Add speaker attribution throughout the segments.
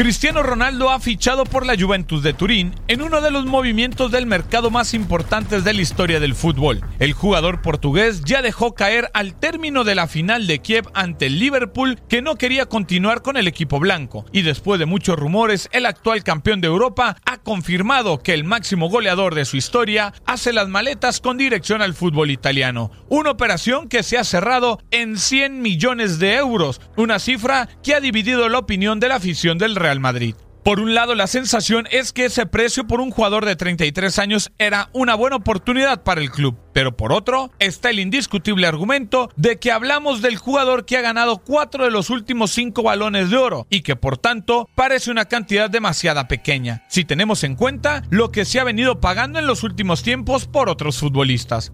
Speaker 1: Cristiano Ronaldo ha fichado por la Juventus de Turín en uno de los movimientos del mercado más importantes de la historia del fútbol. El jugador portugués ya dejó caer al término de la final de Kiev ante el Liverpool que no quería continuar con el equipo blanco y después de muchos rumores el actual campeón de Europa ha confirmado que el máximo goleador de su historia hace las maletas con dirección al fútbol italiano. Una operación que se ha cerrado en 100 millones de euros, una cifra que ha dividido la opinión de la afición del Real Madrid. Por un lado, la sensación es que ese precio por un jugador de 33 años era una buena oportunidad para el club. Pero por otro, está el indiscutible argumento de que hablamos del jugador que ha ganado cuatro de los últimos cinco balones de oro y que por tanto parece una cantidad demasiada pequeña, si tenemos en cuenta lo que se ha venido pagando en los últimos tiempos por otros futbolistas.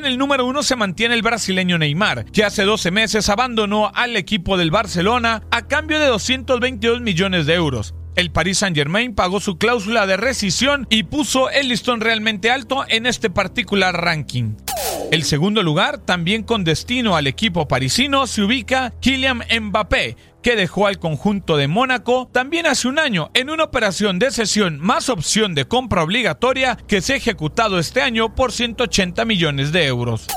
Speaker 1: En el número uno se mantiene el brasileño Neymar, que hace 12 meses abandonó al equipo del Barcelona a cambio de 222 millones de euros. El Paris Saint-Germain pagó su cláusula de rescisión y puso el listón realmente alto en este particular ranking. El segundo lugar, también con destino al equipo parisino, se ubica Kylian Mbappé, que dejó al conjunto de Mónaco también hace un año en una operación de cesión más opción de compra obligatoria que se ha ejecutado este año por 180 millones de euros.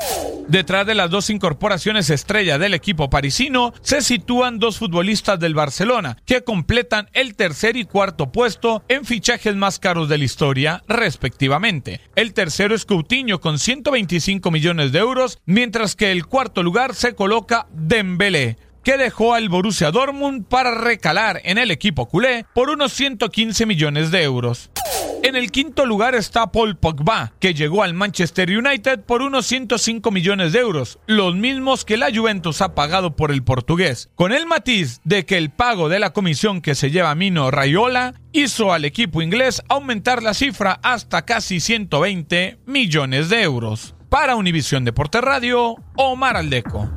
Speaker 1: Detrás de las dos incorporaciones estrella del equipo parisino se sitúan dos futbolistas del Barcelona que completan el tercer y cuarto puesto en fichajes más caros de la historia, respectivamente. El tercero es Coutinho con 125 millones de euros, mientras que el cuarto lugar se coloca Dembélé que dejó al Borussia Dortmund para recalar en el equipo culé por unos 115 millones de euros. En el quinto lugar está Paul Pogba, que llegó al Manchester United por unos 105 millones de euros, los mismos que la Juventus ha pagado por el portugués, con el matiz de que el pago de la comisión que se lleva Mino Raiola hizo al equipo inglés aumentar la cifra hasta casi 120 millones de euros. Para Univisión Deporte Radio, Omar Aldeco.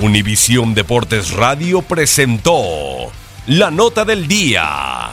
Speaker 2: Univisión Deportes Radio presentó la nota del día.